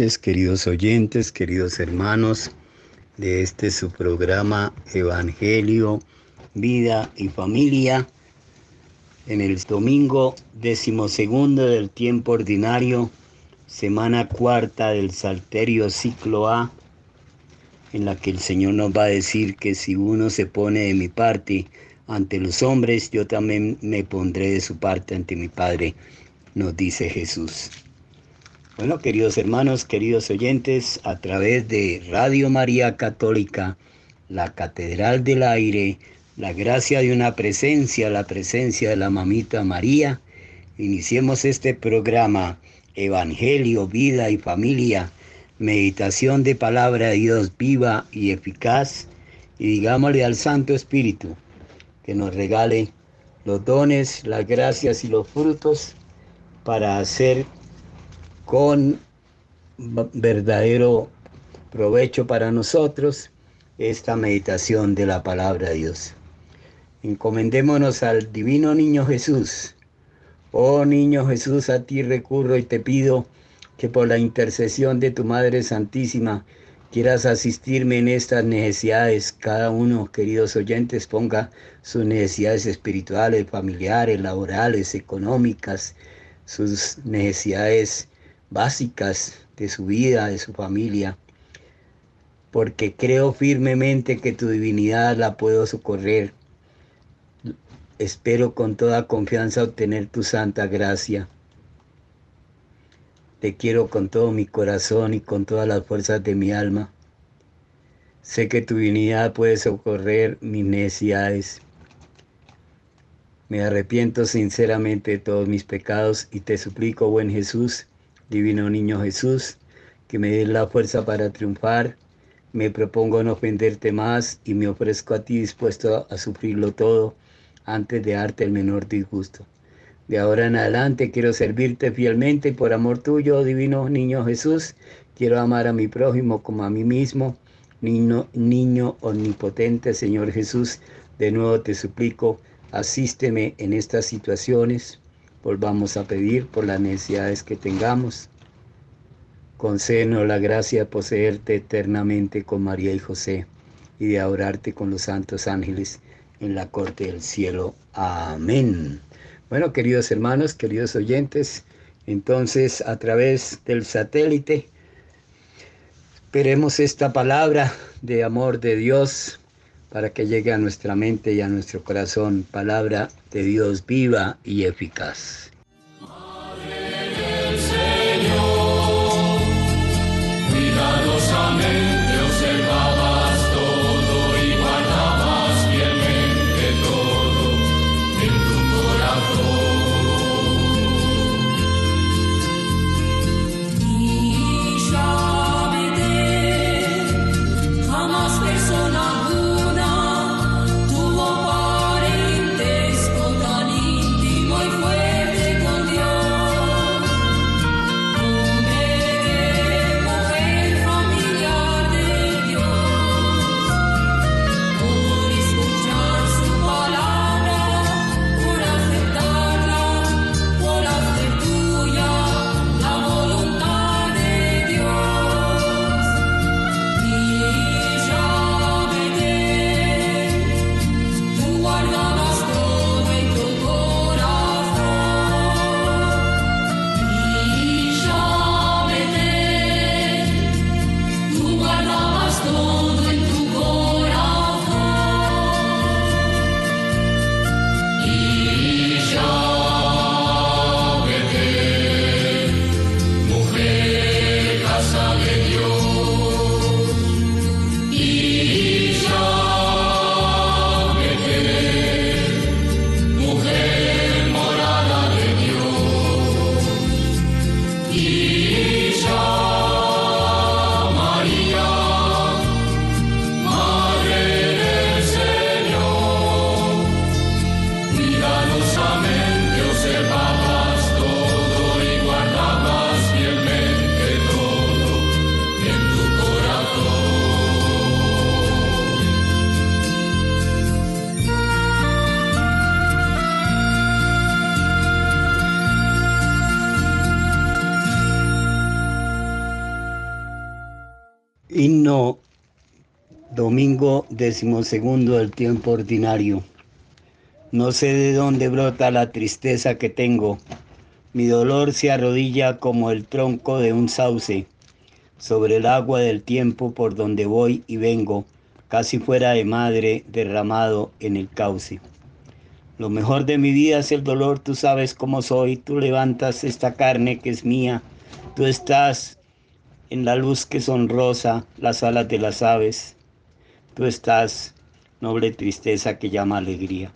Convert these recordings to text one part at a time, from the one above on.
queridos oyentes, queridos hermanos de este su programa Evangelio, Vida y Familia. En el domingo decimosegundo del tiempo ordinario, semana cuarta del Salterio Ciclo A, en la que el Señor nos va a decir que si uno se pone de mi parte ante los hombres, yo también me pondré de su parte ante mi Padre, nos dice Jesús. Bueno, queridos hermanos, queridos oyentes, a través de Radio María Católica, la Catedral del Aire, la gracia de una presencia, la presencia de la mamita María, iniciemos este programa Evangelio, Vida y Familia, meditación de palabra de Dios viva y eficaz, y digámosle al Santo Espíritu que nos regale los dones, las gracias y los frutos para hacer con verdadero provecho para nosotros esta meditación de la palabra de Dios. Encomendémonos al divino niño Jesús. Oh niño Jesús, a ti recurro y te pido que por la intercesión de tu Madre Santísima quieras asistirme en estas necesidades. Cada uno, queridos oyentes, ponga sus necesidades espirituales, familiares, laborales, económicas, sus necesidades básicas de su vida, de su familia, porque creo firmemente que tu divinidad la puedo socorrer. Espero con toda confianza obtener tu santa gracia. Te quiero con todo mi corazón y con todas las fuerzas de mi alma. Sé que tu divinidad puede socorrer mis necesidades. Me arrepiento sinceramente de todos mis pecados y te suplico, buen Jesús, Divino Niño Jesús, que me des la fuerza para triunfar. Me propongo no ofenderte más y me ofrezco a ti dispuesto a sufrirlo todo antes de darte el menor disgusto. De ahora en adelante quiero servirte fielmente y por amor tuyo, Divino Niño Jesús, quiero amar a mi prójimo como a mí mismo. Niño, niño omnipotente, Señor Jesús, de nuevo te suplico, asísteme en estas situaciones volvamos a pedir por las necesidades que tengamos. Concédenos la gracia de poseerte eternamente con María y José y de adorarte con los santos ángeles en la corte del cielo. Amén. Bueno, queridos hermanos, queridos oyentes, entonces a través del satélite esperemos esta palabra de amor de Dios para que llegue a nuestra mente y a nuestro corazón palabra de Dios viva y eficaz. Decimosegundo del tiempo ordinario. No sé de dónde brota la tristeza que tengo. Mi dolor se arrodilla como el tronco de un sauce sobre el agua del tiempo por donde voy y vengo, casi fuera de madre derramado en el cauce. Lo mejor de mi vida es el dolor, tú sabes cómo soy, tú levantas esta carne que es mía, tú estás en la luz que son rosa las alas de las aves, tú estás, noble tristeza que llama alegría.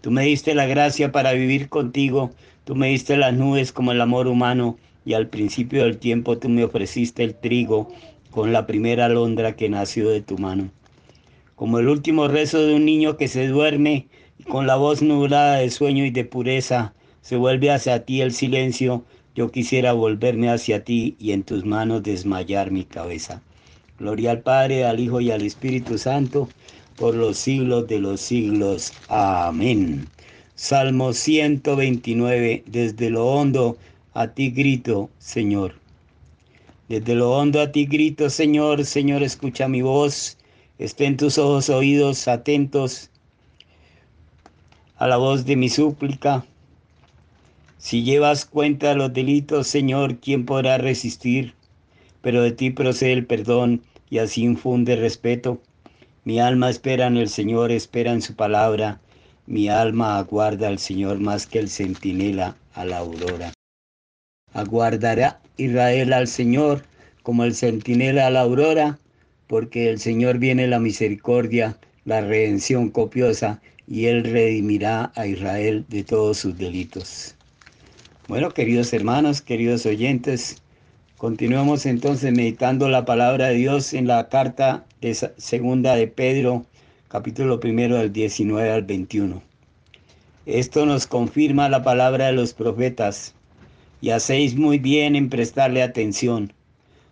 Tú me diste la gracia para vivir contigo, tú me diste las nubes como el amor humano, y al principio del tiempo tú me ofreciste el trigo con la primera alondra que nació de tu mano. Como el último rezo de un niño que se duerme y con la voz nublada de sueño y de pureza se vuelve hacia ti el silencio, yo quisiera volverme hacia ti y en tus manos desmayar mi cabeza. Gloria al Padre, al Hijo y al Espíritu Santo, por los siglos de los siglos. Amén. Salmo 129, desde lo hondo a ti grito, Señor. Desde lo hondo a ti grito, Señor, Señor, escucha mi voz. Estén tus ojos oídos atentos a la voz de mi súplica. Si llevas cuenta de los delitos, Señor, ¿quién podrá resistir? Pero de ti procede el perdón y así infunde respeto. Mi alma espera en el Señor, espera en su palabra. Mi alma aguarda al Señor más que el centinela a la aurora. Aguardará Israel al Señor como el centinela a la aurora, porque el Señor viene la misericordia, la redención copiosa, y Él redimirá a Israel de todos sus delitos. Bueno, queridos hermanos, queridos oyentes, continuemos entonces meditando la palabra de Dios en la carta de segunda de Pedro, capítulo primero del 19 al 21. Esto nos confirma la palabra de los profetas y hacéis muy bien en prestarle atención,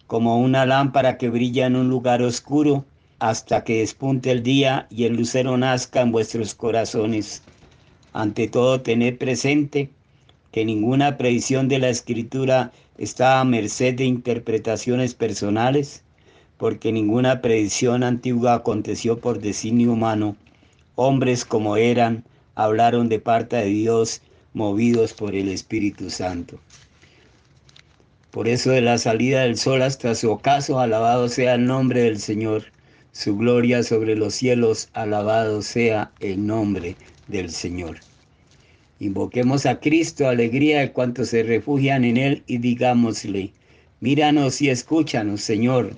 como una lámpara que brilla en un lugar oscuro hasta que despunte el día y el lucero nazca en vuestros corazones. Ante todo, tened presente que ninguna predicción de la escritura está a merced de interpretaciones personales, porque ninguna predicción antigua aconteció por designio humano. Hombres como eran, hablaron de parte de Dios, movidos por el Espíritu Santo. Por eso de la salida del sol hasta su ocaso, alabado sea el nombre del Señor. Su gloria sobre los cielos, alabado sea el nombre del Señor. Invoquemos a Cristo, alegría de cuantos se refugian en Él y digámosle, míranos y escúchanos, Señor.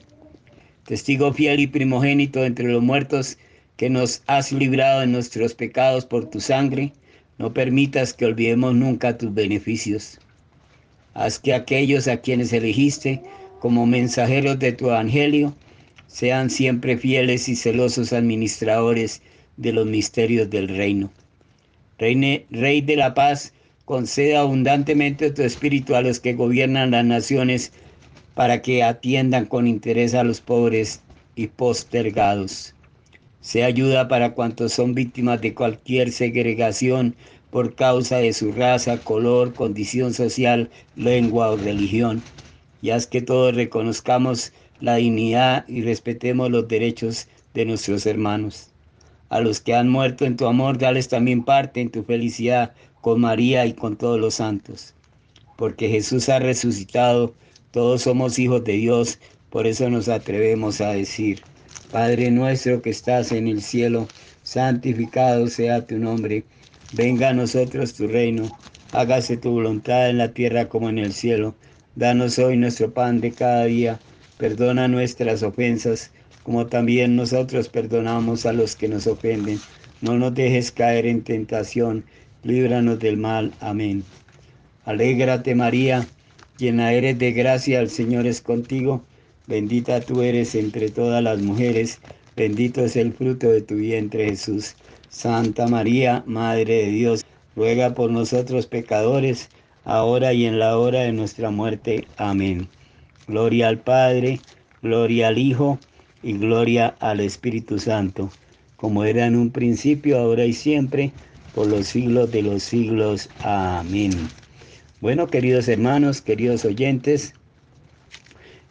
Testigo fiel y primogénito entre los muertos, que nos has librado de nuestros pecados por tu sangre, no permitas que olvidemos nunca tus beneficios. Haz que aquellos a quienes elegiste como mensajeros de tu evangelio sean siempre fieles y celosos administradores de los misterios del reino. Reine, Rey de la paz, conceda abundantemente tu espíritu a los que gobiernan las naciones para que atiendan con interés a los pobres y postergados. Sea ayuda para cuantos son víctimas de cualquier segregación por causa de su raza, color, condición social, lengua o religión. Y haz que todos reconozcamos la dignidad y respetemos los derechos de nuestros hermanos. A los que han muerto en tu amor, dales también parte en tu felicidad con María y con todos los santos. Porque Jesús ha resucitado, todos somos hijos de Dios, por eso nos atrevemos a decir, Padre nuestro que estás en el cielo, santificado sea tu nombre Venga a nosotros tu reino, hágase tu voluntad en la tierra como en el cielo. Danos hoy nuestro pan de cada día, perdona nuestras ofensas, como también nosotros perdonamos a los que nos ofenden. No nos dejes caer en tentación, líbranos del mal. Amén. Alégrate María, llena eres de gracia, el Señor es contigo. Bendita tú eres entre todas las mujeres, bendito es el fruto de tu vientre Jesús. Santa María, Madre de Dios, ruega por nosotros pecadores, ahora y en la hora de nuestra muerte. Amén. Gloria al Padre, gloria al Hijo y gloria al Espíritu Santo, como era en un principio, ahora y siempre, por los siglos de los siglos. Amén. Bueno, queridos hermanos, queridos oyentes,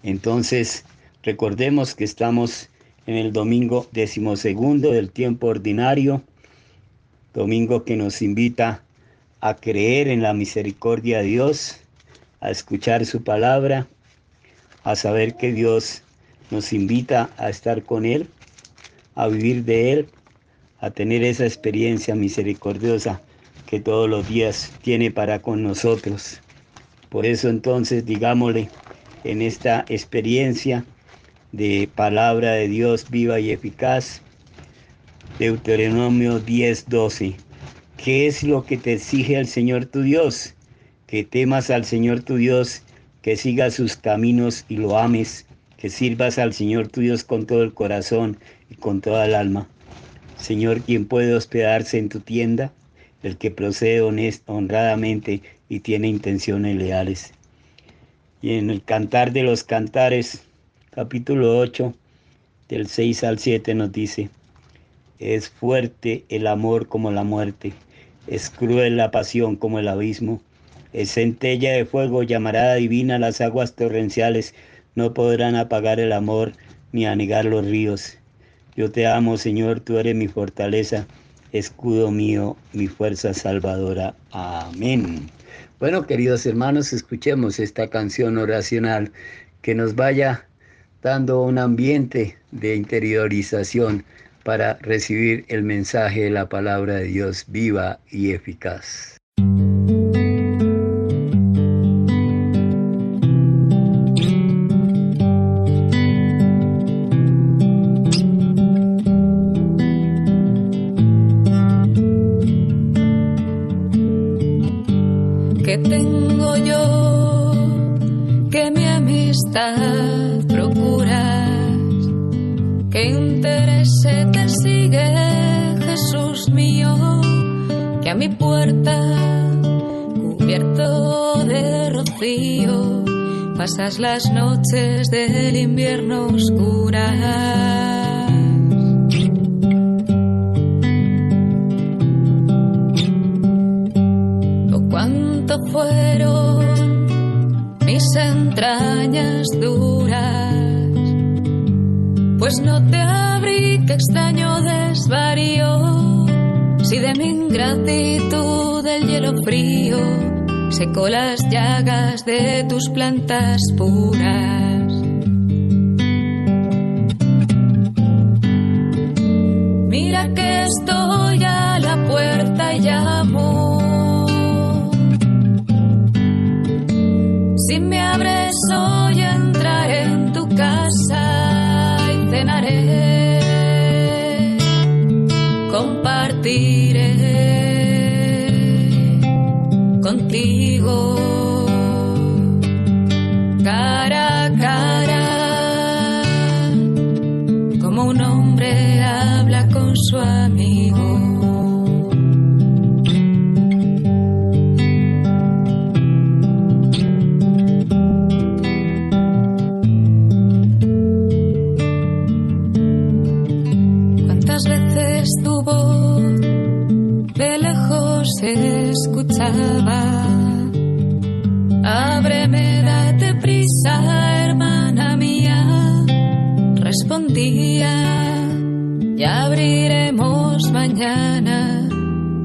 entonces Recordemos que estamos en el domingo decimosegundo del tiempo ordinario, domingo que nos invita a creer en la misericordia de Dios, a escuchar su palabra, a saber que Dios nos invita a estar con Él, a vivir de Él, a tener esa experiencia misericordiosa que todos los días tiene para con nosotros. Por eso entonces digámosle en esta experiencia de palabra de Dios viva y eficaz, Deuteronomio 10:12. ¿Qué es lo que te exige el Señor tu Dios? Que temas al Señor tu Dios, que sigas sus caminos y lo ames, que sirvas al Señor tu Dios con todo el corazón y con toda el alma. Señor, ¿quién puede hospedarse en tu tienda? El que procede honradamente y tiene intenciones leales. Y en el Cantar de los Cantares, capítulo 8, del 6 al 7 nos dice, es fuerte el amor como la muerte, es cruel la pasión como el abismo, es centella de fuego, llamarada divina las aguas torrenciales, no podrán apagar el amor ni anegar los ríos. Yo te amo, Señor, tú eres mi fortaleza, escudo mío, mi fuerza salvadora. Amén. Bueno, queridos hermanos, escuchemos esta canción oracional que nos vaya dando un ambiente de interiorización para recibir el mensaje de la palabra de Dios viva y eficaz. Desvarío. Si de mi ingratitud del hielo frío secó las llagas de tus plantas puras. Mira que estoy a la puerta y llamo. Si me abres hoy entraré en tu casa compartiré contigo Ábreme, date prisa, hermana mía, respondía. Ya abriremos mañana,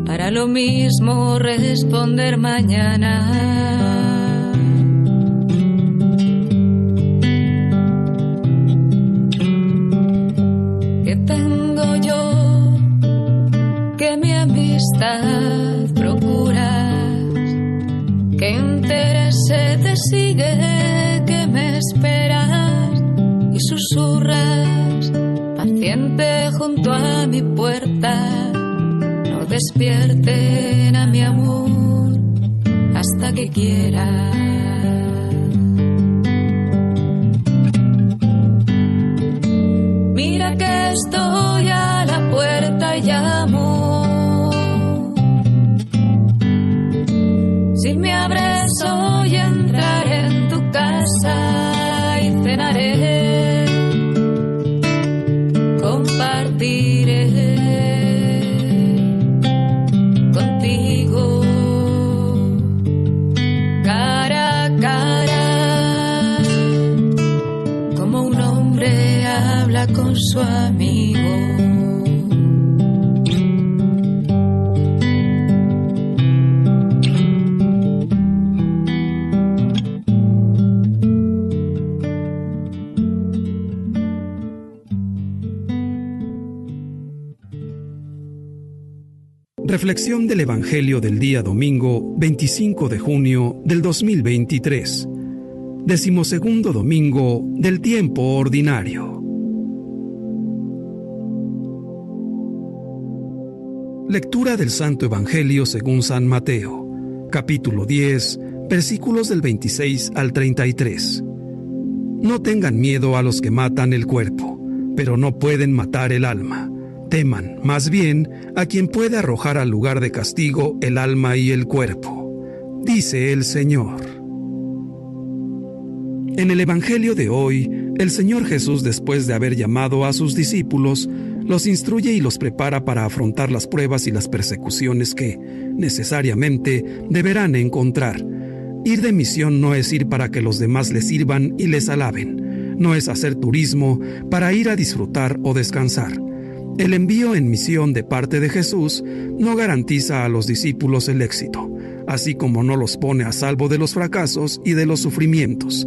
para lo mismo responder mañana. Junto a mi puerta? No despierten a mi amor hasta que quiera. Amigo. Reflexión del Evangelio del día domingo 25 de junio del 2023. Decimosegundo domingo del tiempo ordinario. Lectura del Santo Evangelio según San Mateo, capítulo 10, versículos del 26 al 33. No tengan miedo a los que matan el cuerpo, pero no pueden matar el alma Teman, más bien, a quien puede arrojar al lugar de castigo el alma y el cuerpo, dice el Señor. En el Evangelio de hoy, el Señor Jesús, después de haber llamado a sus discípulos, los instruye y los prepara para afrontar las pruebas y las persecuciones que, necesariamente, deberán encontrar. Ir de misión no es ir para que los demás les sirvan y les alaben, no es hacer turismo para ir a disfrutar o descansar. El envío en misión de parte de Jesús no garantiza a los discípulos el éxito, así como no los pone a salvo de los fracasos y de los sufrimientos.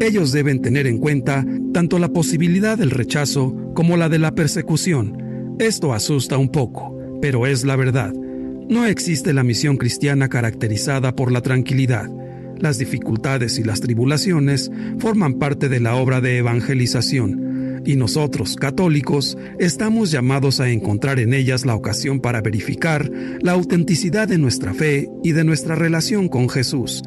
Ellos deben tener en cuenta tanto la posibilidad del rechazo como la de la persecución. Esto asusta un poco, pero es la verdad. No existe la misión cristiana caracterizada por la tranquilidad. Las dificultades y las tribulaciones forman parte de la obra de evangelización y nosotros, católicos, estamos llamados a encontrar en ellas la ocasión para verificar la autenticidad de nuestra fe y de nuestra relación con Jesús.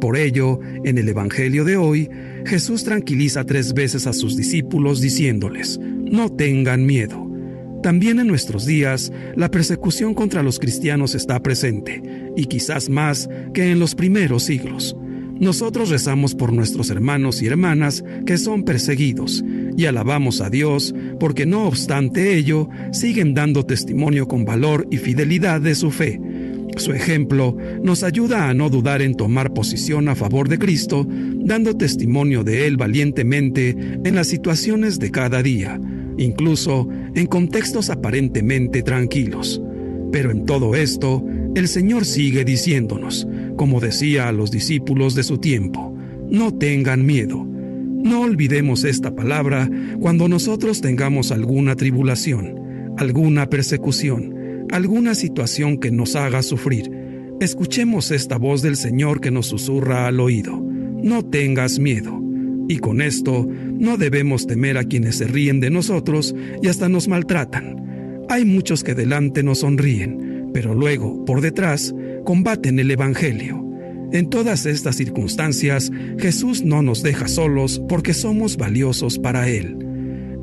Por ello, en el Evangelio de hoy, Jesús tranquiliza tres veces a sus discípulos diciéndoles, no tengan miedo. También en nuestros días, la persecución contra los cristianos está presente, y quizás más que en los primeros siglos. Nosotros rezamos por nuestros hermanos y hermanas que son perseguidos y alabamos a Dios porque no obstante ello siguen dando testimonio con valor y fidelidad de su fe. Su ejemplo nos ayuda a no dudar en tomar posición a favor de Cristo, dando testimonio de Él valientemente en las situaciones de cada día, incluso en contextos aparentemente tranquilos. Pero en todo esto, el Señor sigue diciéndonos, como decía a los discípulos de su tiempo, no tengan miedo. No olvidemos esta palabra cuando nosotros tengamos alguna tribulación, alguna persecución, alguna situación que nos haga sufrir. Escuchemos esta voz del Señor que nos susurra al oído. No tengas miedo. Y con esto no debemos temer a quienes se ríen de nosotros y hasta nos maltratan. Hay muchos que delante nos sonríen, pero luego, por detrás, combaten el Evangelio. En todas estas circunstancias, Jesús no nos deja solos porque somos valiosos para Él.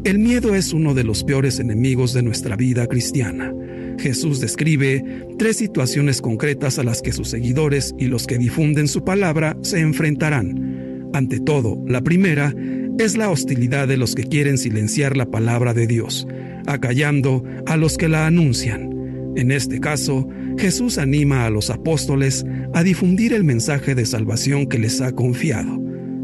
El miedo es uno de los peores enemigos de nuestra vida cristiana. Jesús describe tres situaciones concretas a las que sus seguidores y los que difunden su palabra se enfrentarán. Ante todo, la primera es la hostilidad de los que quieren silenciar la palabra de Dios, acallando a los que la anuncian. En este caso, Jesús anima a los apóstoles a difundir el mensaje de salvación que les ha confiado.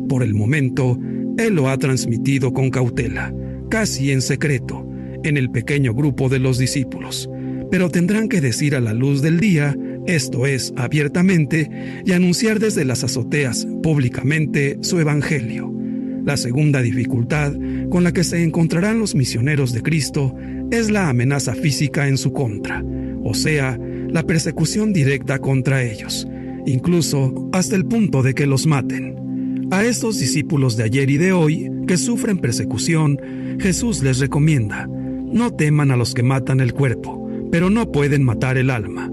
Por el momento, Él lo ha transmitido con cautela, casi en secreto, en el pequeño grupo de los discípulos, pero tendrán que decir a la luz del día, esto es, abiertamente, y anunciar desde las azoteas públicamente su Evangelio. La segunda dificultad con la que se encontrarán los misioneros de Cristo es la amenaza física en su contra, o sea, la persecución directa contra ellos, incluso hasta el punto de que los maten. A estos discípulos de ayer y de hoy, que sufren persecución, Jesús les recomienda, no teman a los que matan el cuerpo, pero no pueden matar el alma.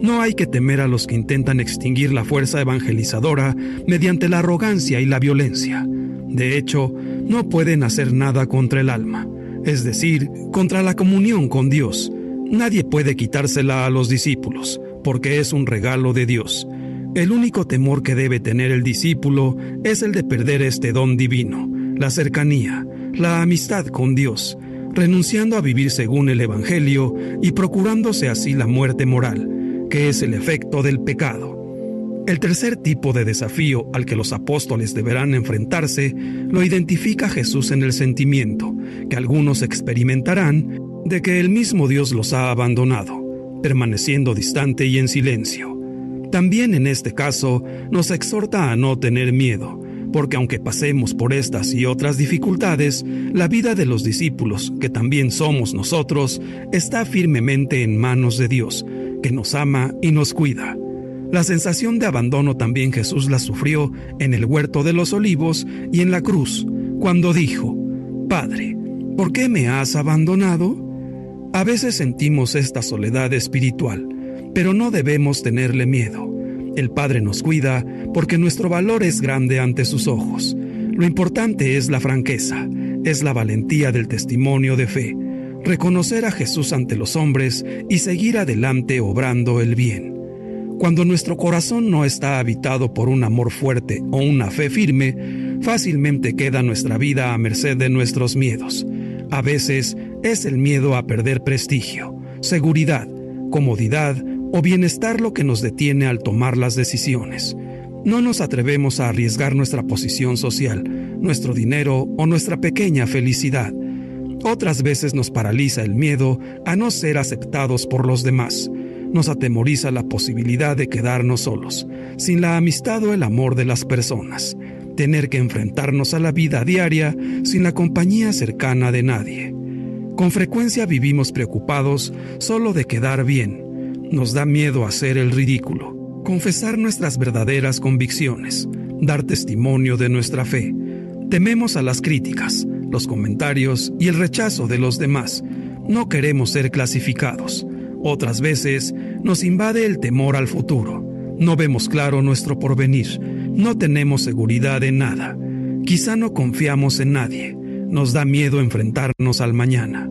No hay que temer a los que intentan extinguir la fuerza evangelizadora mediante la arrogancia y la violencia. De hecho, no pueden hacer nada contra el alma, es decir, contra la comunión con Dios, Nadie puede quitársela a los discípulos, porque es un regalo de Dios. El único temor que debe tener el discípulo es el de perder este don divino, la cercanía, la amistad con Dios, renunciando a vivir según el Evangelio y procurándose así la muerte moral, que es el efecto del pecado. El tercer tipo de desafío al que los apóstoles deberán enfrentarse lo identifica Jesús en el sentimiento que algunos experimentarán de que el mismo Dios los ha abandonado, permaneciendo distante y en silencio. También en este caso nos exhorta a no tener miedo, porque aunque pasemos por estas y otras dificultades, la vida de los discípulos, que también somos nosotros, está firmemente en manos de Dios, que nos ama y nos cuida. La sensación de abandono también Jesús la sufrió en el huerto de los olivos y en la cruz, cuando dijo, Padre, ¿por qué me has abandonado? A veces sentimos esta soledad espiritual, pero no debemos tenerle miedo. El Padre nos cuida porque nuestro valor es grande ante sus ojos. Lo importante es la franqueza, es la valentía del testimonio de fe, reconocer a Jesús ante los hombres y seguir adelante obrando el bien. Cuando nuestro corazón no está habitado por un amor fuerte o una fe firme, fácilmente queda nuestra vida a merced de nuestros miedos. A veces es el miedo a perder prestigio, seguridad, comodidad o bienestar lo que nos detiene al tomar las decisiones. No nos atrevemos a arriesgar nuestra posición social, nuestro dinero o nuestra pequeña felicidad. Otras veces nos paraliza el miedo a no ser aceptados por los demás. Nos atemoriza la posibilidad de quedarnos solos, sin la amistad o el amor de las personas. Tener que enfrentarnos a la vida diaria sin la compañía cercana de nadie. Con frecuencia vivimos preocupados solo de quedar bien, nos da miedo hacer el ridículo, confesar nuestras verdaderas convicciones, dar testimonio de nuestra fe. Tememos a las críticas, los comentarios y el rechazo de los demás. No queremos ser clasificados. Otras veces nos invade el temor al futuro. No vemos claro nuestro porvenir. No tenemos seguridad en nada. Quizá no confiamos en nadie. Nos da miedo enfrentarnos al mañana.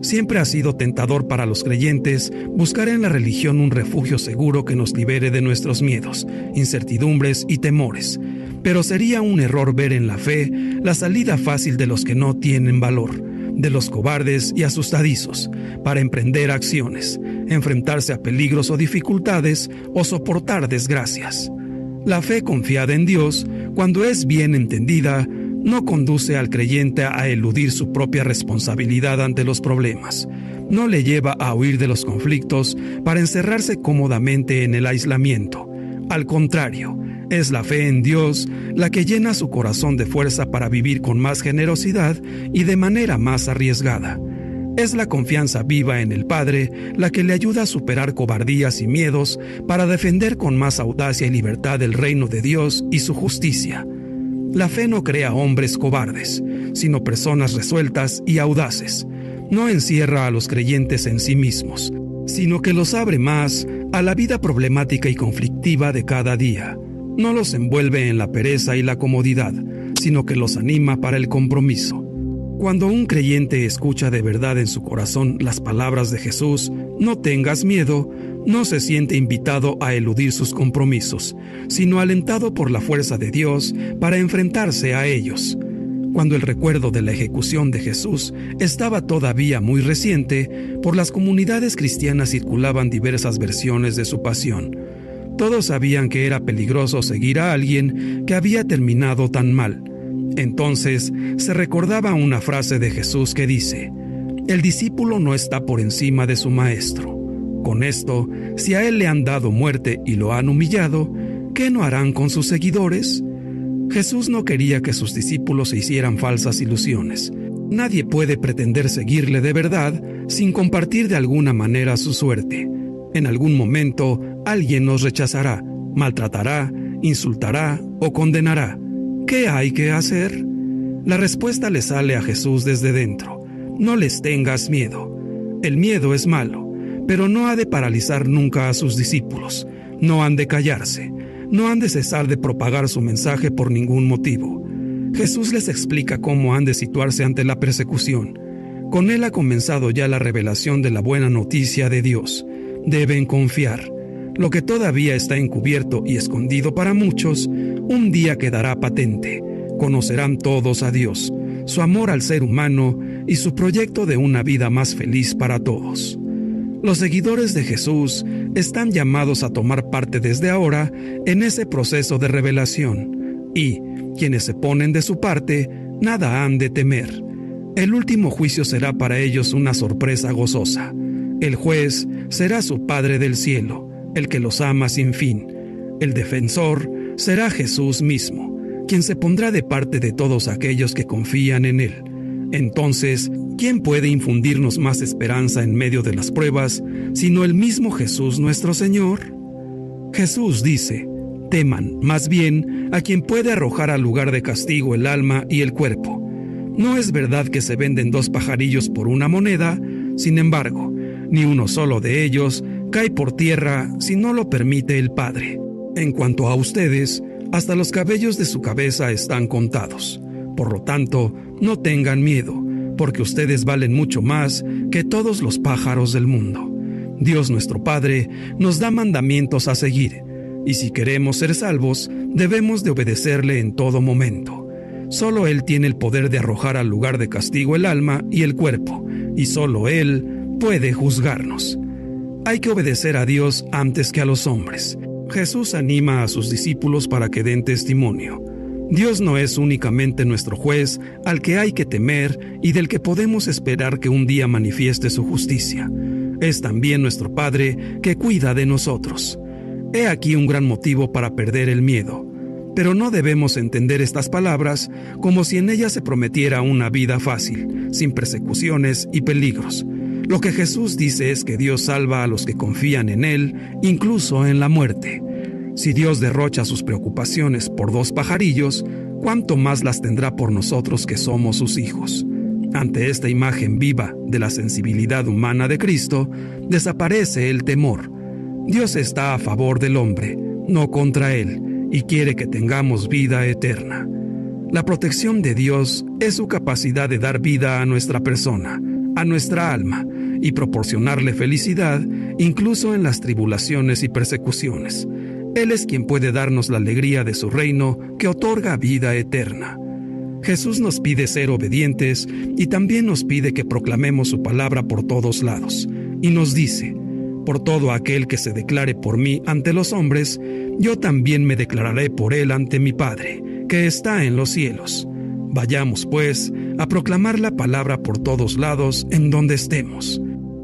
Siempre ha sido tentador para los creyentes buscar en la religión un refugio seguro que nos libere de nuestros miedos, incertidumbres y temores. Pero sería un error ver en la fe la salida fácil de los que no tienen valor, de los cobardes y asustadizos, para emprender acciones, enfrentarse a peligros o dificultades o soportar desgracias. La fe confiada en Dios, cuando es bien entendida, no conduce al creyente a eludir su propia responsabilidad ante los problemas, no le lleva a huir de los conflictos para encerrarse cómodamente en el aislamiento. Al contrario, es la fe en Dios la que llena su corazón de fuerza para vivir con más generosidad y de manera más arriesgada. Es la confianza viva en el Padre la que le ayuda a superar cobardías y miedos para defender con más audacia y libertad el reino de Dios y su justicia. La fe no crea hombres cobardes, sino personas resueltas y audaces. No encierra a los creyentes en sí mismos, sino que los abre más a la vida problemática y conflictiva de cada día. No los envuelve en la pereza y la comodidad, sino que los anima para el compromiso. Cuando un creyente escucha de verdad en su corazón las palabras de Jesús, no tengas miedo, no se siente invitado a eludir sus compromisos, sino alentado por la fuerza de Dios para enfrentarse a ellos. Cuando el recuerdo de la ejecución de Jesús estaba todavía muy reciente, por las comunidades cristianas circulaban diversas versiones de su pasión. Todos sabían que era peligroso seguir a alguien que había terminado tan mal. Entonces se recordaba una frase de Jesús que dice, El discípulo no está por encima de su maestro. Con esto, si a él le han dado muerte y lo han humillado, ¿qué no harán con sus seguidores? Jesús no quería que sus discípulos se hicieran falsas ilusiones. Nadie puede pretender seguirle de verdad sin compartir de alguna manera su suerte. En algún momento alguien nos rechazará, maltratará, insultará o condenará. ¿Qué hay que hacer? La respuesta le sale a Jesús desde dentro. No les tengas miedo. El miedo es malo pero no ha de paralizar nunca a sus discípulos, no han de callarse, no han de cesar de propagar su mensaje por ningún motivo. Jesús les explica cómo han de situarse ante la persecución. Con él ha comenzado ya la revelación de la buena noticia de Dios. Deben confiar. Lo que todavía está encubierto y escondido para muchos, un día quedará patente. Conocerán todos a Dios, su amor al ser humano y su proyecto de una vida más feliz para todos. Los seguidores de Jesús están llamados a tomar parte desde ahora en ese proceso de revelación y, quienes se ponen de su parte, nada han de temer. El último juicio será para ellos una sorpresa gozosa. El juez será su Padre del cielo, el que los ama sin fin. El defensor será Jesús mismo, quien se pondrá de parte de todos aquellos que confían en Él. Entonces, ¿quién puede infundirnos más esperanza en medio de las pruebas sino el mismo Jesús nuestro Señor? Jesús dice, teman más bien a quien puede arrojar al lugar de castigo el alma y el cuerpo. No es verdad que se venden dos pajarillos por una moneda, sin embargo, ni uno solo de ellos cae por tierra si no lo permite el Padre. En cuanto a ustedes, hasta los cabellos de su cabeza están contados. Por lo tanto, no tengan miedo, porque ustedes valen mucho más que todos los pájaros del mundo. Dios nuestro Padre nos da mandamientos a seguir, y si queremos ser salvos, debemos de obedecerle en todo momento. Solo Él tiene el poder de arrojar al lugar de castigo el alma y el cuerpo, y solo Él puede juzgarnos. Hay que obedecer a Dios antes que a los hombres. Jesús anima a sus discípulos para que den testimonio. Dios no es únicamente nuestro juez al que hay que temer y del que podemos esperar que un día manifieste su justicia. Es también nuestro Padre que cuida de nosotros. He aquí un gran motivo para perder el miedo. Pero no debemos entender estas palabras como si en ellas se prometiera una vida fácil, sin persecuciones y peligros. Lo que Jesús dice es que Dios salva a los que confían en Él, incluso en la muerte. Si Dios derrocha sus preocupaciones por dos pajarillos, ¿cuánto más las tendrá por nosotros que somos sus hijos? Ante esta imagen viva de la sensibilidad humana de Cristo, desaparece el temor. Dios está a favor del hombre, no contra él, y quiere que tengamos vida eterna. La protección de Dios es su capacidad de dar vida a nuestra persona, a nuestra alma, y proporcionarle felicidad incluso en las tribulaciones y persecuciones. Él es quien puede darnos la alegría de su reino que otorga vida eterna. Jesús nos pide ser obedientes y también nos pide que proclamemos su palabra por todos lados. Y nos dice, por todo aquel que se declare por mí ante los hombres, yo también me declararé por él ante mi Padre, que está en los cielos. Vayamos, pues, a proclamar la palabra por todos lados en donde estemos.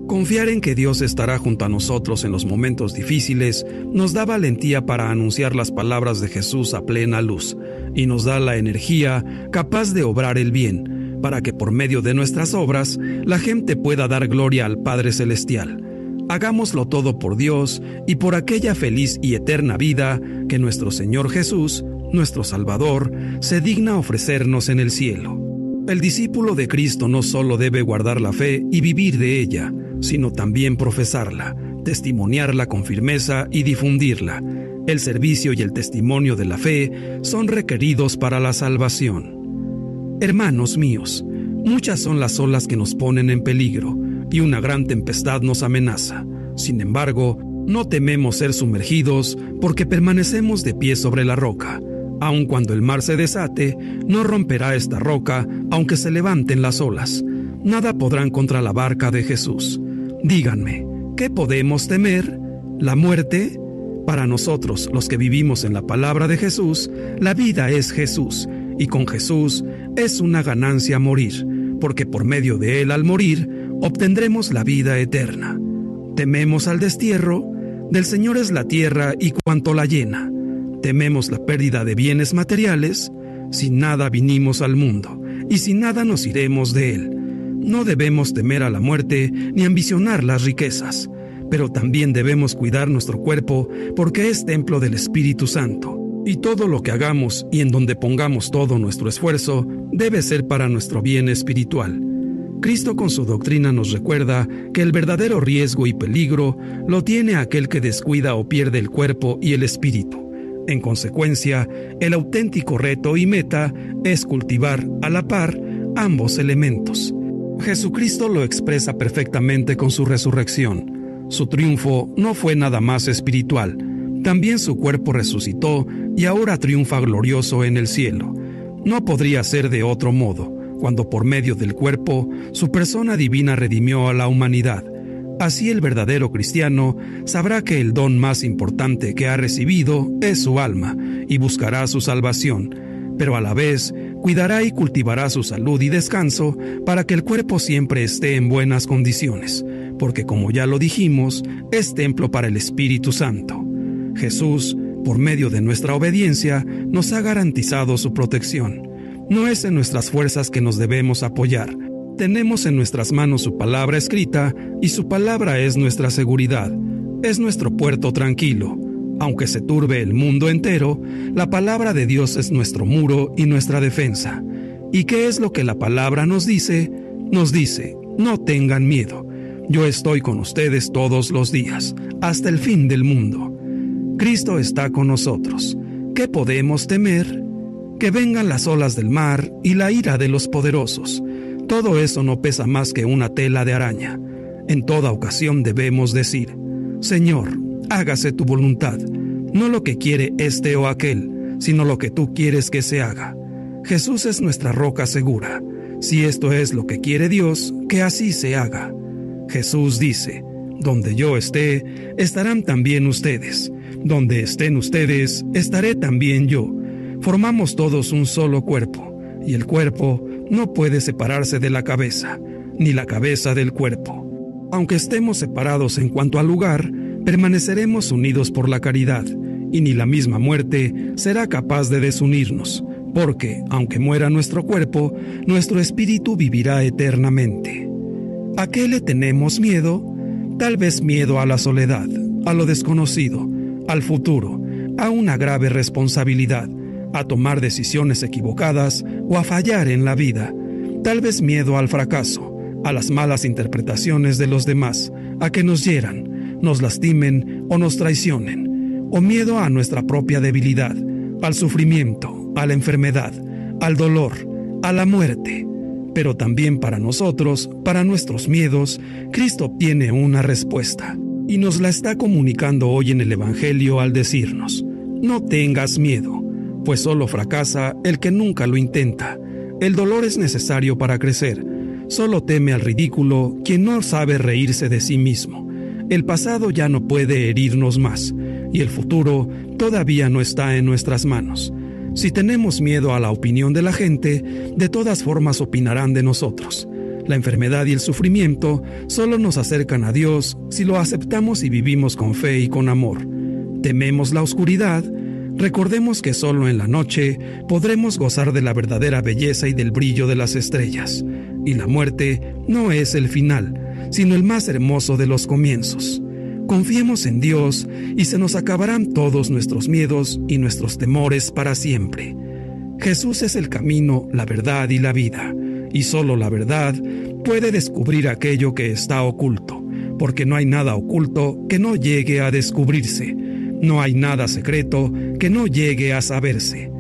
Confiar en que Dios estará junto a nosotros en los momentos difíciles nos da valentía para anunciar las palabras de Jesús a plena luz y nos da la energía capaz de obrar el bien, para que por medio de nuestras obras la gente pueda dar gloria al Padre Celestial. Hagámoslo todo por Dios y por aquella feliz y eterna vida que nuestro Señor Jesús, nuestro Salvador, se digna ofrecernos en el cielo. El discípulo de Cristo no solo debe guardar la fe y vivir de ella, sino también profesarla, testimoniarla con firmeza y difundirla. El servicio y el testimonio de la fe son requeridos para la salvación. Hermanos míos, muchas son las olas que nos ponen en peligro y una gran tempestad nos amenaza. Sin embargo, no tememos ser sumergidos porque permanecemos de pie sobre la roca. Aun cuando el mar se desate, no romperá esta roca aunque se levanten las olas. Nada podrán contra la barca de Jesús. Díganme, ¿qué podemos temer? ¿La muerte? Para nosotros, los que vivimos en la palabra de Jesús, la vida es Jesús, y con Jesús es una ganancia morir, porque por medio de Él al morir, obtendremos la vida eterna. Tememos al destierro, del Señor es la tierra y cuanto la llena. Tememos la pérdida de bienes materiales, sin nada vinimos al mundo, y sin nada nos iremos de Él. No debemos temer a la muerte ni ambicionar las riquezas, pero también debemos cuidar nuestro cuerpo porque es templo del Espíritu Santo. Y todo lo que hagamos y en donde pongamos todo nuestro esfuerzo debe ser para nuestro bien espiritual. Cristo con su doctrina nos recuerda que el verdadero riesgo y peligro lo tiene aquel que descuida o pierde el cuerpo y el espíritu. En consecuencia, el auténtico reto y meta es cultivar a la par ambos elementos. Jesucristo lo expresa perfectamente con su resurrección. Su triunfo no fue nada más espiritual, también su cuerpo resucitó y ahora triunfa glorioso en el cielo. No podría ser de otro modo, cuando por medio del cuerpo su persona divina redimió a la humanidad. Así el verdadero cristiano sabrá que el don más importante que ha recibido es su alma y buscará su salvación, pero a la vez cuidará y cultivará su salud y descanso para que el cuerpo siempre esté en buenas condiciones, porque como ya lo dijimos, es templo para el Espíritu Santo. Jesús, por medio de nuestra obediencia, nos ha garantizado su protección. No es en nuestras fuerzas que nos debemos apoyar, tenemos en nuestras manos su palabra escrita y su palabra es nuestra seguridad, es nuestro puerto tranquilo. Aunque se turbe el mundo entero, la palabra de Dios es nuestro muro y nuestra defensa. ¿Y qué es lo que la palabra nos dice? Nos dice, no tengan miedo, yo estoy con ustedes todos los días, hasta el fin del mundo. Cristo está con nosotros. ¿Qué podemos temer? Que vengan las olas del mar y la ira de los poderosos todo eso no pesa más que una tela de araña. En toda ocasión debemos decir, Señor, hágase tu voluntad, no lo que quiere este o aquel, sino lo que tú quieres que se haga. Jesús es nuestra roca segura. Si esto es lo que quiere Dios, que así se haga. Jesús dice, donde yo esté, estarán también ustedes. Donde estén ustedes, estaré también yo. Formamos todos un solo cuerpo, y el cuerpo no puede separarse de la cabeza, ni la cabeza del cuerpo. Aunque estemos separados en cuanto al lugar, permaneceremos unidos por la caridad, y ni la misma muerte será capaz de desunirnos, porque, aunque muera nuestro cuerpo, nuestro espíritu vivirá eternamente. ¿A qué le tenemos miedo? Tal vez miedo a la soledad, a lo desconocido, al futuro, a una grave responsabilidad, a tomar decisiones equivocadas o a fallar en la vida, tal vez miedo al fracaso, a las malas interpretaciones de los demás, a que nos hieran, nos lastimen o nos traicionen, o miedo a nuestra propia debilidad, al sufrimiento, a la enfermedad, al dolor, a la muerte. Pero también para nosotros, para nuestros miedos, Cristo tiene una respuesta y nos la está comunicando hoy en el Evangelio al decirnos, no tengas miedo, pues solo fracasa el que nunca lo intenta. El dolor es necesario para crecer. Solo teme al ridículo quien no sabe reírse de sí mismo. El pasado ya no puede herirnos más, y el futuro todavía no está en nuestras manos. Si tenemos miedo a la opinión de la gente, de todas formas opinarán de nosotros. La enfermedad y el sufrimiento solo nos acercan a Dios si lo aceptamos y vivimos con fe y con amor. Tememos la oscuridad, Recordemos que solo en la noche podremos gozar de la verdadera belleza y del brillo de las estrellas, y la muerte no es el final, sino el más hermoso de los comienzos. Confiemos en Dios y se nos acabarán todos nuestros miedos y nuestros temores para siempre. Jesús es el camino, la verdad y la vida, y solo la verdad puede descubrir aquello que está oculto, porque no hay nada oculto que no llegue a descubrirse no hay nada secreto que no llegue a saberse.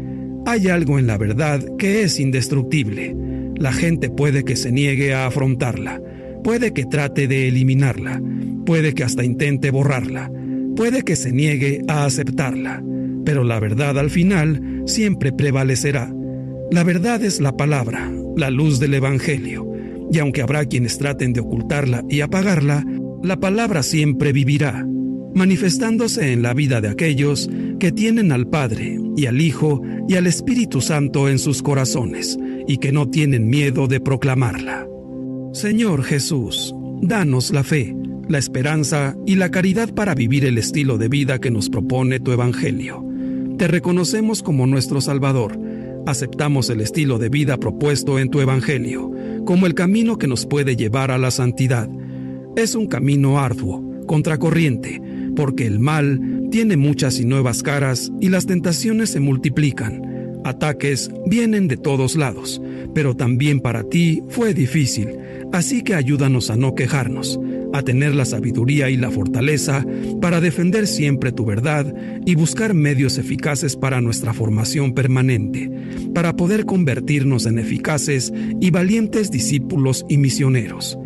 Hay algo en la verdad que es indestructible. La gente puede que se niegue a afrontarla, puede que trate de eliminarla, puede que hasta intente borrarla, puede que se niegue a aceptarla, pero la verdad al final siempre prevalecerá. La verdad es la palabra, la luz del Evangelio, y aunque habrá quienes traten de ocultarla y apagarla, la palabra siempre vivirá manifestándose en la vida de aquellos que tienen al Padre y al Hijo y al Espíritu Santo en sus corazones y que no tienen miedo de proclamarla. Señor Jesús, danos la fe, la esperanza y la caridad para vivir el estilo de vida que nos propone tu Evangelio. Te reconocemos como nuestro Salvador. Aceptamos el estilo de vida propuesto en tu Evangelio como el camino que nos puede llevar a la santidad. Es un camino arduo, contracorriente, porque el mal tiene muchas y nuevas caras y las tentaciones se multiplican. Ataques vienen de todos lados, pero también para ti fue difícil, así que ayúdanos a no quejarnos, a tener la sabiduría y la fortaleza para defender siempre tu verdad y buscar medios eficaces para nuestra formación permanente, para poder convertirnos en eficaces y valientes discípulos y misioneros.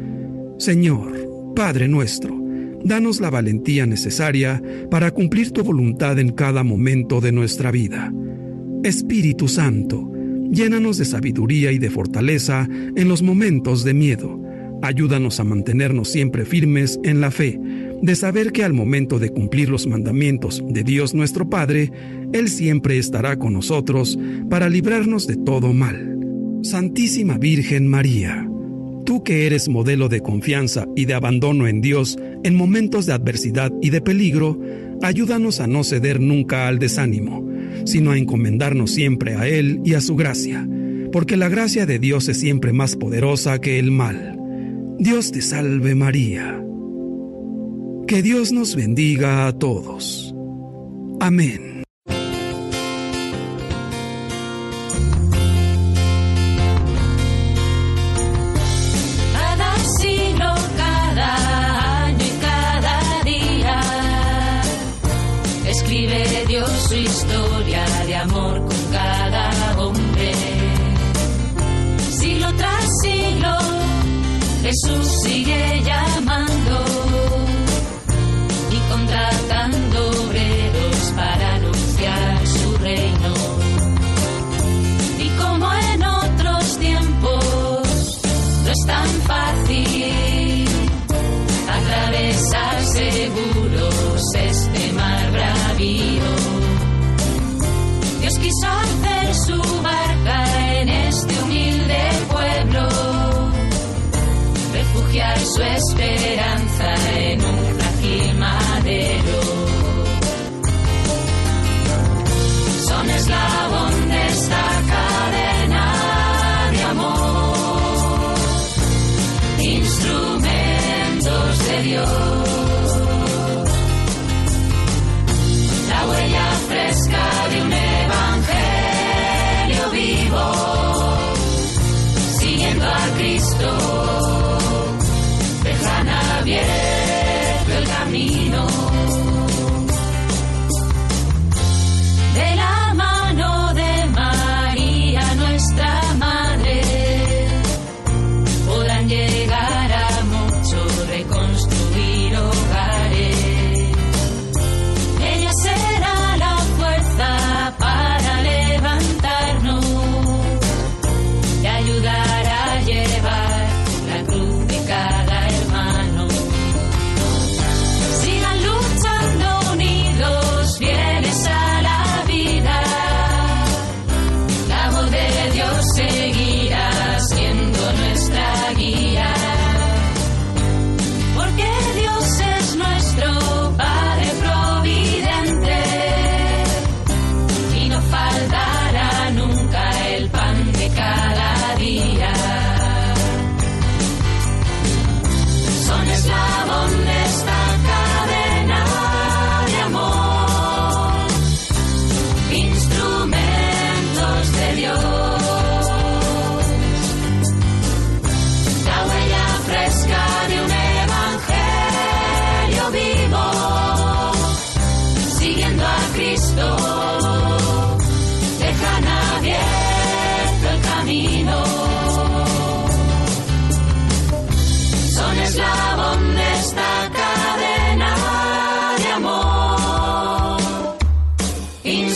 Señor, Padre nuestro, danos la valentía necesaria para cumplir tu voluntad en cada momento de nuestra vida. Espíritu Santo, llénanos de sabiduría y de fortaleza en los momentos de miedo. Ayúdanos a mantenernos siempre firmes en la fe, de saber que al momento de cumplir los mandamientos de Dios nuestro Padre, Él siempre estará con nosotros para librarnos de todo mal. Santísima Virgen María, tú que eres modelo de confianza y de abandono en Dios en momentos de adversidad y de peligro, ayúdanos a no ceder nunca al desánimo, sino a encomendarnos siempre a Él y a su gracia, porque la gracia de Dios es siempre más poderosa que el mal. Dios te salve María. Que Dios nos bendiga a todos. Amén. Jesús de Dios.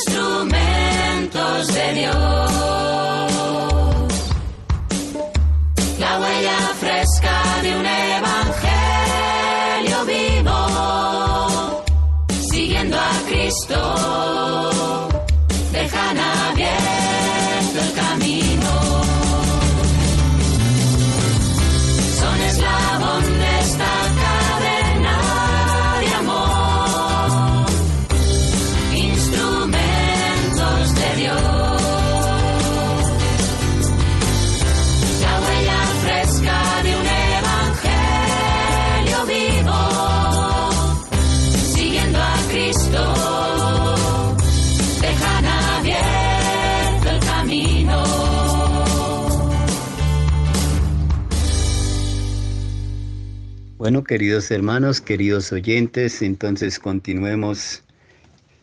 Instrumentos de Dios. Bueno, queridos hermanos, queridos oyentes, entonces continuemos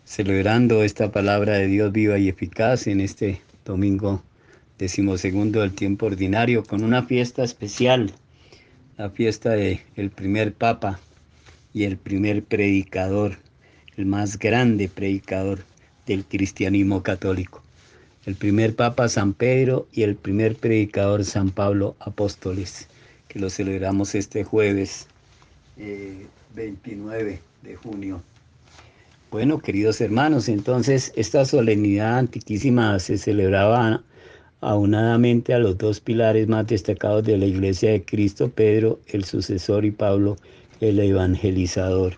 celebrando esta palabra de Dios viva y eficaz en este domingo decimosegundo del tiempo ordinario con una fiesta especial, la fiesta del el primer papa y el primer predicador, el más grande predicador del cristianismo católico. El primer papa San Pedro y el primer predicador San Pablo Apóstoles, que lo celebramos este jueves eh, 29 de junio. Bueno, queridos hermanos, entonces esta solemnidad antiquísima se celebraba aunadamente a los dos pilares más destacados de la Iglesia de Cristo, Pedro, el sucesor, y Pablo, el evangelizador.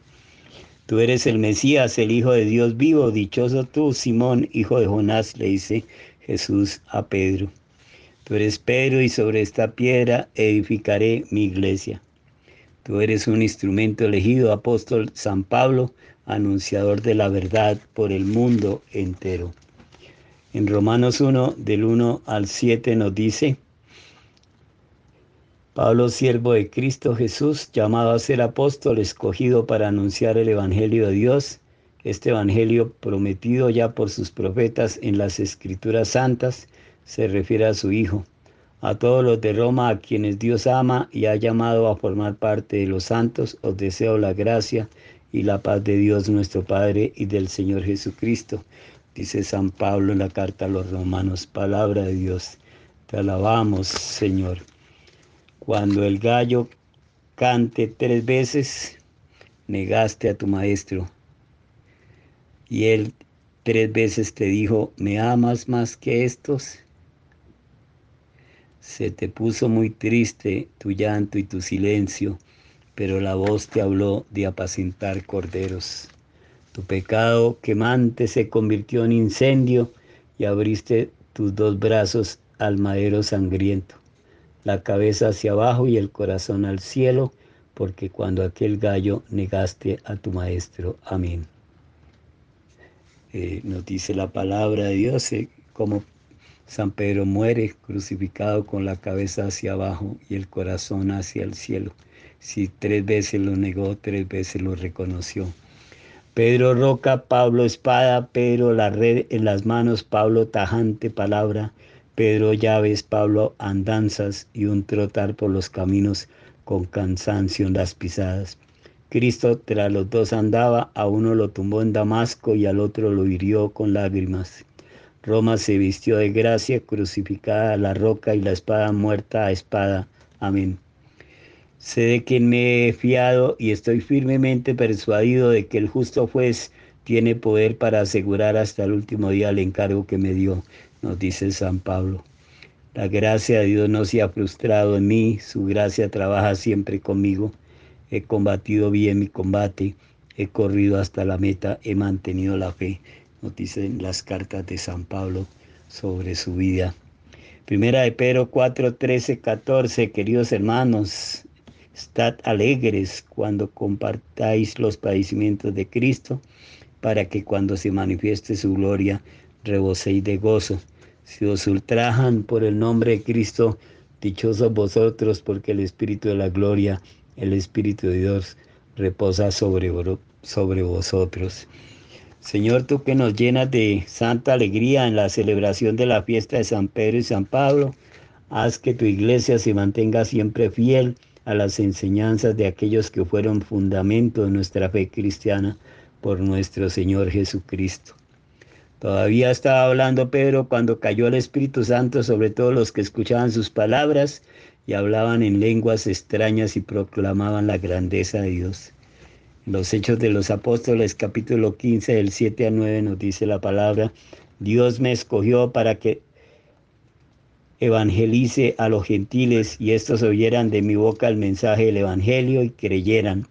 Tú eres el Mesías, el Hijo de Dios vivo, dichoso tú, Simón, hijo de Jonás, le dice Jesús a Pedro. Tú eres Pedro y sobre esta piedra edificaré mi iglesia. Tú eres un instrumento elegido, apóstol San Pablo, anunciador de la verdad por el mundo entero. En Romanos 1, del 1 al 7 nos dice, Pablo, siervo de Cristo Jesús, llamado a ser apóstol, escogido para anunciar el Evangelio de Dios, este Evangelio prometido ya por sus profetas en las Escrituras Santas, se refiere a su Hijo, a todos los de Roma a quienes Dios ama y ha llamado a formar parte de los santos, os deseo la gracia y la paz de Dios nuestro Padre y del Señor Jesucristo. Dice San Pablo en la carta a los romanos, palabra de Dios. Te alabamos, Señor. Cuando el gallo cante tres veces, negaste a tu maestro. Y él tres veces te dijo, ¿me amas más que estos? Se te puso muy triste tu llanto y tu silencio, pero la voz te habló de apacentar corderos. Tu pecado quemante se convirtió en incendio y abriste tus dos brazos al madero sangriento, la cabeza hacia abajo y el corazón al cielo, porque cuando aquel gallo negaste a tu maestro. Amén. Eh, nos dice la palabra de Dios, eh, como San Pedro muere crucificado con la cabeza hacia abajo y el corazón hacia el cielo. Si tres veces lo negó, tres veces lo reconoció. Pedro roca, Pablo espada, Pedro la red en las manos, Pablo tajante palabra, Pedro llaves, Pablo andanzas y un trotar por los caminos con cansancio en las pisadas. Cristo tras los dos andaba, a uno lo tumbó en Damasco y al otro lo hirió con lágrimas. Roma se vistió de gracia, crucificada a la roca y la espada muerta a espada. Amén. Sé de quien me he fiado y estoy firmemente persuadido de que el justo juez tiene poder para asegurar hasta el último día el encargo que me dio, nos dice San Pablo. La gracia de Dios no se ha frustrado en mí, su gracia trabaja siempre conmigo. He combatido bien mi combate, he corrido hasta la meta, he mantenido la fe nos dicen las cartas de San Pablo sobre su vida. Primera de Pedro 4, 13, 14, queridos hermanos, estad alegres cuando compartáis los padecimientos de Cristo, para que cuando se manifieste su gloria reboséis de gozo. Si os ultrajan por el nombre de Cristo, dichosos vosotros, porque el Espíritu de la gloria, el Espíritu de Dios, reposa sobre, sobre vosotros. Señor, tú que nos llenas de santa alegría en la celebración de la fiesta de San Pedro y San Pablo, haz que tu iglesia se mantenga siempre fiel a las enseñanzas de aquellos que fueron fundamento de nuestra fe cristiana por nuestro Señor Jesucristo. Todavía estaba hablando Pedro cuando cayó el Espíritu Santo sobre todos los que escuchaban sus palabras y hablaban en lenguas extrañas y proclamaban la grandeza de Dios. Los Hechos de los Apóstoles, capítulo 15, del 7 a 9, nos dice la palabra, Dios me escogió para que evangelice a los gentiles y estos oyeran de mi boca el mensaje del Evangelio y creyeran.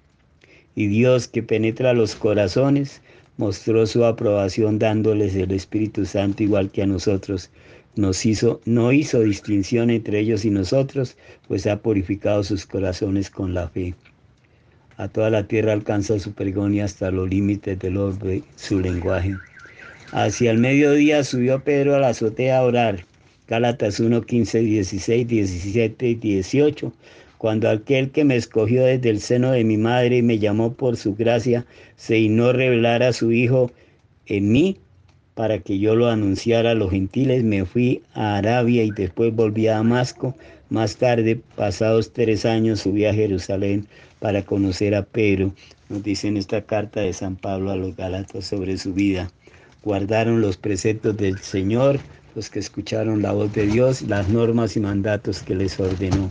Y Dios que penetra los corazones mostró su aprobación dándoles el Espíritu Santo igual que a nosotros. Nos hizo, no hizo distinción entre ellos y nosotros, pues ha purificado sus corazones con la fe. A toda la tierra alcanza su pregonio hasta los límites del orbe su lenguaje. Hacia el mediodía subió Pedro a la azotea a orar. Gálatas 1, 15, 16, 17 y 18. Cuando aquel que me escogió desde el seno de mi madre y me llamó por su gracia, se dignó revelar a su Hijo en mí para que yo lo anunciara a los gentiles, me fui a Arabia y después volví a Damasco. Más tarde, pasados tres años, subí a Jerusalén para conocer a Pedro. Nos dice en esta carta de San Pablo a los Galatas sobre su vida. Guardaron los preceptos del Señor, los que escucharon la voz de Dios, las normas y mandatos que les ordenó.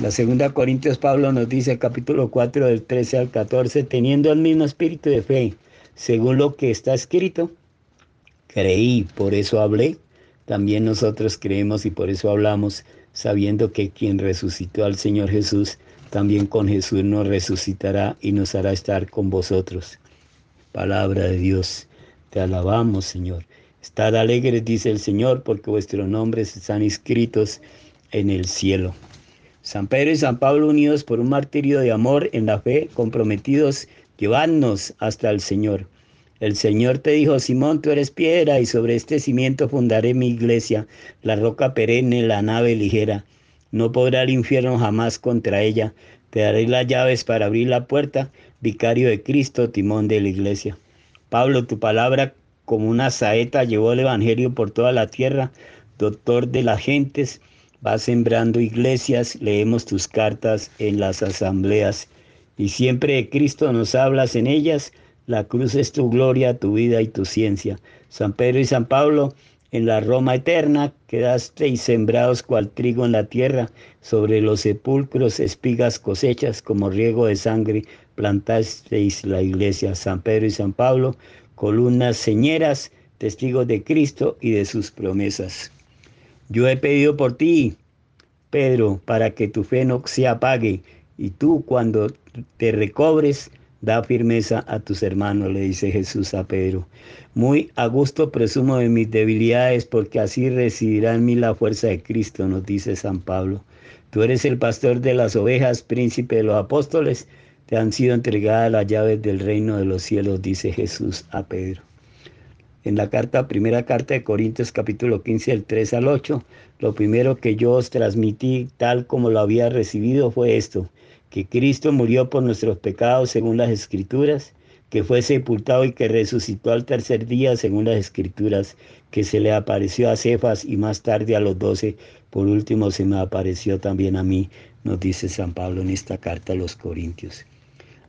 La segunda Corintios Pablo nos dice capítulo 4 del 13 al 14, teniendo el mismo espíritu de fe, según lo que está escrito, creí, por eso hablé. También nosotros creemos y por eso hablamos, sabiendo que quien resucitó al Señor Jesús, también con Jesús nos resucitará y nos hará estar con vosotros. Palabra de Dios, te alabamos, Señor. Estad alegres, dice el Señor, porque vuestros nombres están inscritos en el cielo. San Pedro y San Pablo unidos por un martirio de amor en la fe, comprometidos, llevadnos hasta el Señor. El Señor te dijo, Simón, tú eres piedra y sobre este cimiento fundaré mi iglesia, la roca perenne, la nave ligera. No podrá el infierno jamás contra ella. Te daré las llaves para abrir la puerta, vicario de Cristo, timón de la iglesia. Pablo, tu palabra como una saeta llevó el Evangelio por toda la tierra, doctor de las gentes, va sembrando iglesias, leemos tus cartas en las asambleas y siempre de Cristo nos hablas en ellas. La cruz es tu gloria, tu vida y tu ciencia. San Pedro y San Pablo, en la Roma eterna quedasteis sembrados cual trigo en la tierra, sobre los sepulcros espigas cosechas, como riego de sangre plantasteis la iglesia. San Pedro y San Pablo, columnas señeras, testigos de Cristo y de sus promesas. Yo he pedido por ti, Pedro, para que tu fe no se apague y tú cuando te recobres, da firmeza a tus hermanos, le dice Jesús a Pedro. Muy a gusto presumo de mis debilidades porque así residirá en mí la fuerza de Cristo, nos dice San Pablo. Tú eres el pastor de las ovejas, príncipe de los apóstoles, te han sido entregadas las llaves del reino de los cielos, dice Jesús a Pedro en la carta, primera carta de Corintios capítulo 15, del 3 al 8, lo primero que yo os transmití tal como lo había recibido fue esto, que Cristo murió por nuestros pecados según las escrituras, que fue sepultado y que resucitó al tercer día según las escrituras, que se le apareció a Cefas y más tarde a los doce, por último se me apareció también a mí, nos dice San Pablo en esta carta a los Corintios.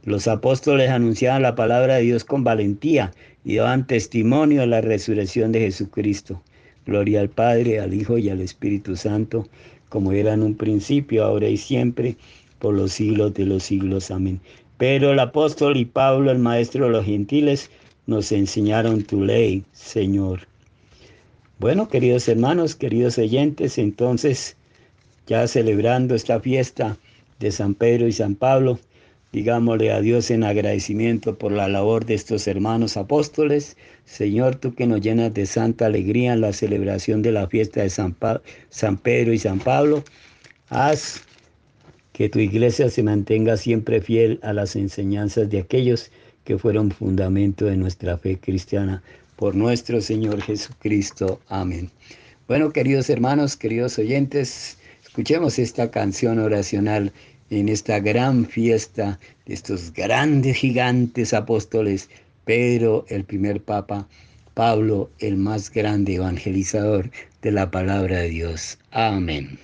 Los apóstoles anunciaban la palabra de Dios con valentía y daban testimonio a la resurrección de Jesucristo. Gloria al Padre, al Hijo y al Espíritu Santo, como era en un principio, ahora y siempre, por los siglos de los siglos. Amén. Pero el apóstol y Pablo, el maestro de los gentiles, nos enseñaron tu ley, Señor. Bueno, queridos hermanos, queridos oyentes, entonces, ya celebrando esta fiesta de San Pedro y San Pablo, Digámosle a Dios en agradecimiento por la labor de estos hermanos apóstoles. Señor, tú que nos llenas de santa alegría en la celebración de la fiesta de San, San Pedro y San Pablo, haz que tu iglesia se mantenga siempre fiel a las enseñanzas de aquellos que fueron fundamento de nuestra fe cristiana. Por nuestro Señor Jesucristo. Amén. Bueno, queridos hermanos, queridos oyentes, escuchemos esta canción oracional en esta gran fiesta de estos grandes gigantes apóstoles, Pedro, el primer papa, Pablo, el más grande evangelizador de la palabra de Dios. Amén.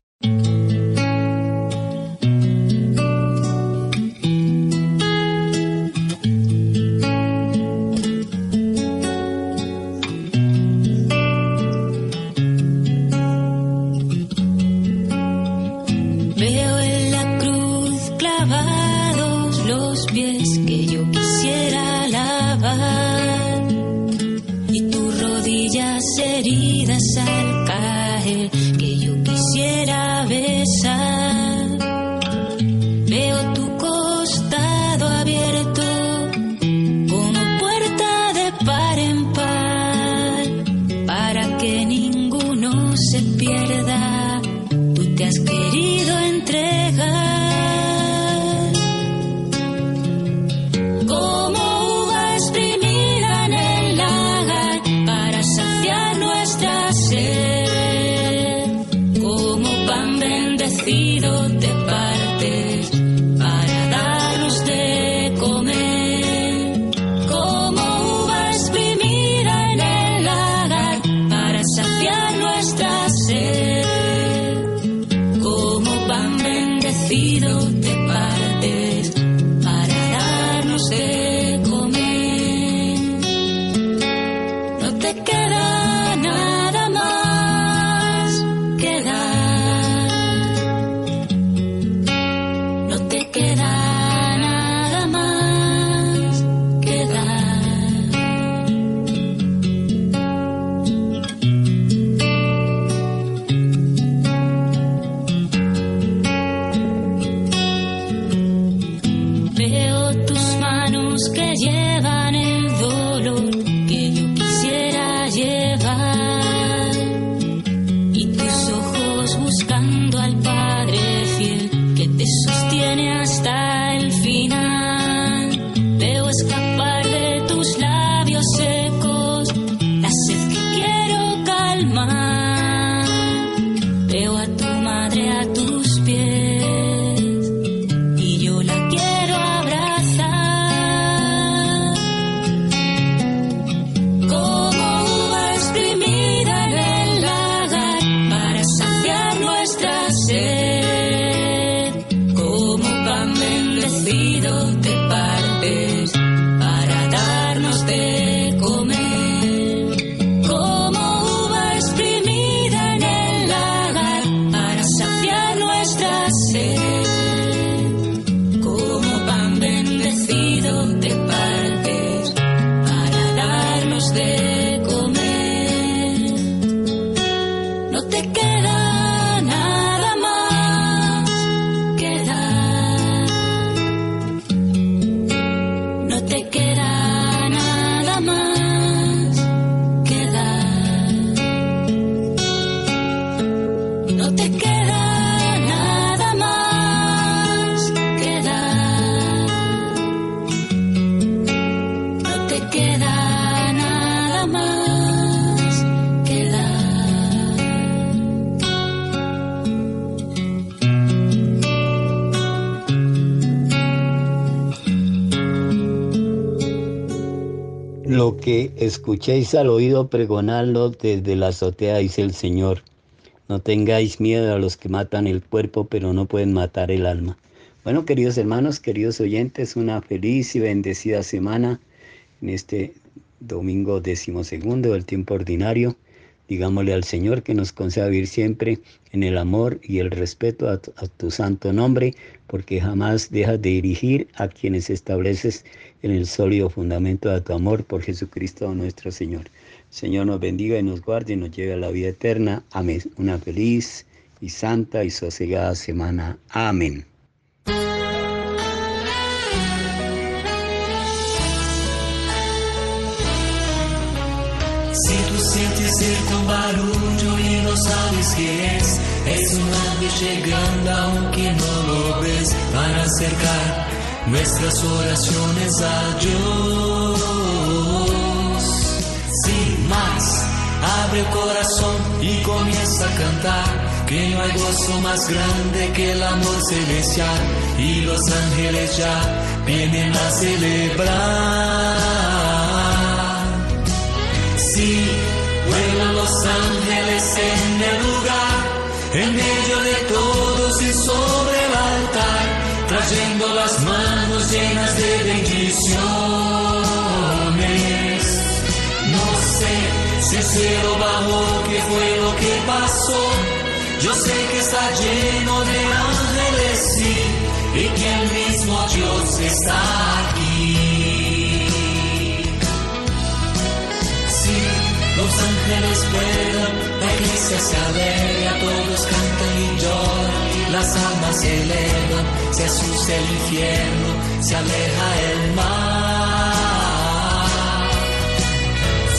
Que escuchéis al oído, pregonadlo desde la azotea, dice el Señor. No tengáis miedo a los que matan el cuerpo, pero no pueden matar el alma. Bueno, queridos hermanos, queridos oyentes, una feliz y bendecida semana en este domingo decimosegundo del tiempo ordinario. Digámosle al Señor que nos conceda vivir siempre en el amor y el respeto a tu, a tu santo nombre, porque jamás dejas de dirigir a quienes estableces en el sólido fundamento de tu amor por Jesucristo nuestro Señor. Señor nos bendiga y nos guarde y nos lleve a la vida eterna. Amén. Una feliz y santa y sosegada semana. Amén. Si tú sientes un barullo y no sabes qué es, es un ángel llegando aunque no lo ves para acercar nuestras oraciones a Dios. Sin más, abre el corazón y comienza a cantar. Que no hay gozo más grande que el amor celestial y los ángeles ya vienen a celebrar. Sí, vuelan los ángeles en el lugar, en medio de todos y sobre trayendo las manos llenas de bendiciones. No sé si el cielo bajó, qué fue lo que pasó. Yo sé que está lleno de ángeles, sí, y que el mismo Dios está aquí. Sí, los ángeles vuelan, la iglesia se alegra, todos cantan y lloran, las almas se elevan, se asusta el infierno, se aleja el mar.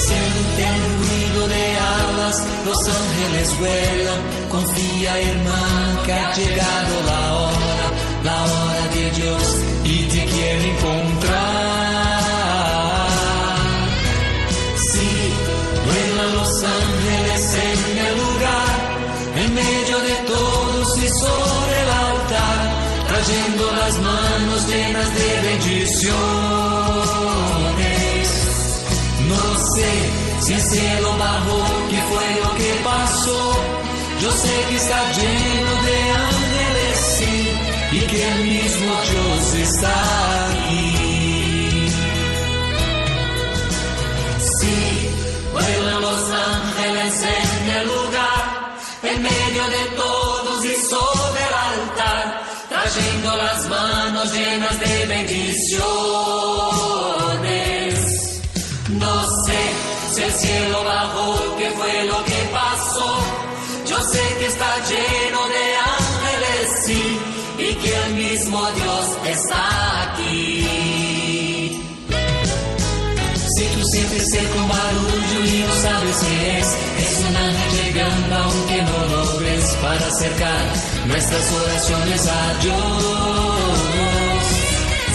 Siente el ruido de alas, los ángeles vuelan, confía hermano que ha llegado la hora, la hora de Dios y te quiere encontrar. Trayendo las manos llenas de bendiciones. No sé si el cielo bajó, qué fue lo que pasó. Yo sé que está lleno de ángeles, sí, y que el mismo Dios está Las manos llenas de bendiciones. No sé si el cielo bajó, qué fue lo que pasó. Yo sé que está lleno de ángeles, sí, y que el mismo Dios está aquí. Si tú sientes el con barullo y no sabes qué es, es un ángel llegando aunque no lo para acercar nuestras oraciones a Dios.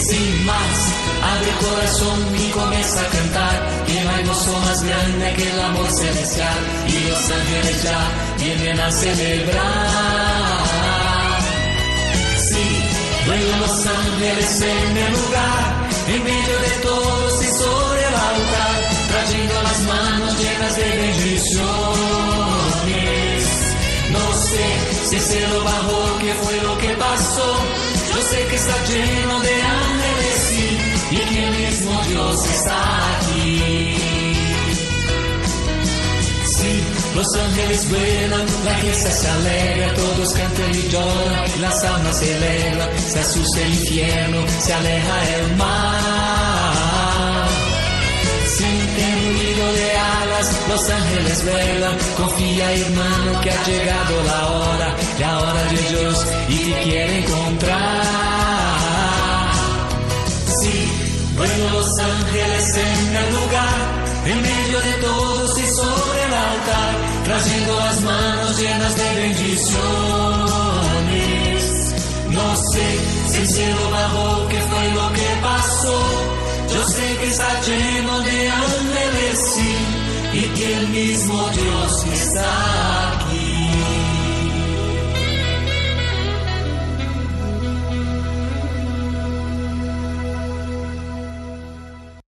Sin más, abre el corazón y comienza a cantar. Que no hay gozo más grande que el amor celestial. Y los ángeles ya vienen a celebrar. Sí, vuelan los ángeles en el lugar, en medio de todos y sobre el altar, trayendo las manos llenas de bendiciones. Si el cielo bajó, qué fue lo que pasó. Yo sé que está lleno de ángeles, y que el mismo Dios está aquí. Sí, los ángeles vuelan, la fiesta se alegra, todos cantan y lloran, las almas se alegran, se asusta el infierno, se aleja el mar. Ruido de alas, los ángeles vuelan, confía hermano que ha llegado la hora, la hora de Dios y te quiere encontrar. Sí, vuelan los ángeles en el lugar, en medio de todos y sobre el altar, trayendo las manos llenas de bendiciones. No sé si el cielo bajó, qué fue lo que pasó. Yo sé que está lleno de ángeles, y que el mismo Dios está